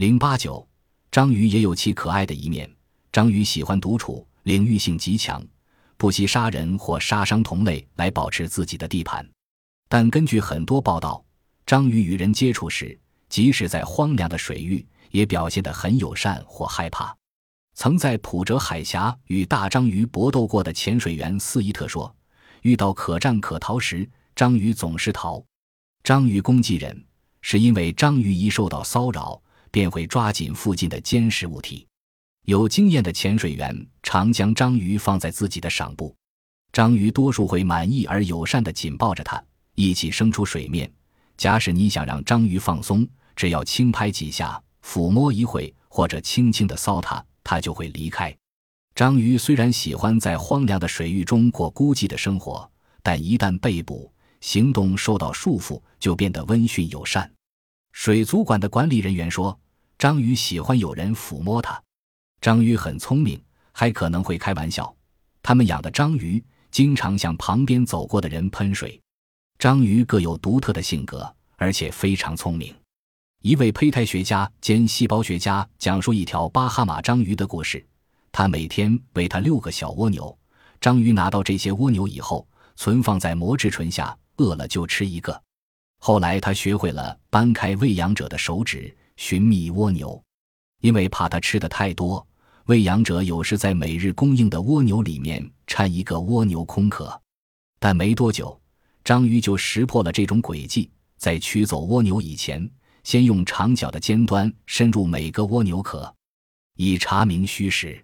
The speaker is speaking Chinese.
零八九，章鱼也有其可爱的一面。章鱼喜欢独处，领域性极强，不惜杀人或杀伤同类来保持自己的地盘。但根据很多报道，章鱼与人接触时，即使在荒凉的水域，也表现得很友善或害怕。曾在普哲海峡与大章鱼搏斗过的潜水员斯伊特说：“遇到可战可逃时，章鱼总是逃。章鱼攻击人，是因为章鱼一受到骚扰。”便会抓紧附近的坚实物体。有经验的潜水员常将章鱼放在自己的赏部，章鱼多数会满意而友善地紧抱着它，一起升出水面。假使你想让章鱼放松，只要轻拍几下、抚摸一会，或者轻轻地搔它，它就会离开。章鱼虽然喜欢在荒凉的水域中过孤寂的生活，但一旦被捕，行动受到束缚，就变得温驯友善。水族馆的管理人员说：“章鱼喜欢有人抚摸它。章鱼很聪明，还可能会开玩笑。他们养的章鱼经常向旁边走过的人喷水。章鱼各有独特的性格，而且非常聪明。”一位胚胎学家兼细胞学家讲述一条巴哈马章鱼的故事。他每天喂它六个小蜗牛。章鱼拿到这些蜗牛以后，存放在磨制唇下，饿了就吃一个。后来，他学会了掰开喂养者的手指寻觅蜗牛，因为怕它吃的太多，喂养者有时在每日供应的蜗牛里面掺一个蜗牛空壳。但没多久，章鱼就识破了这种诡计，在取走蜗牛以前，先用长角的尖端深入每个蜗牛壳，以查明虚实。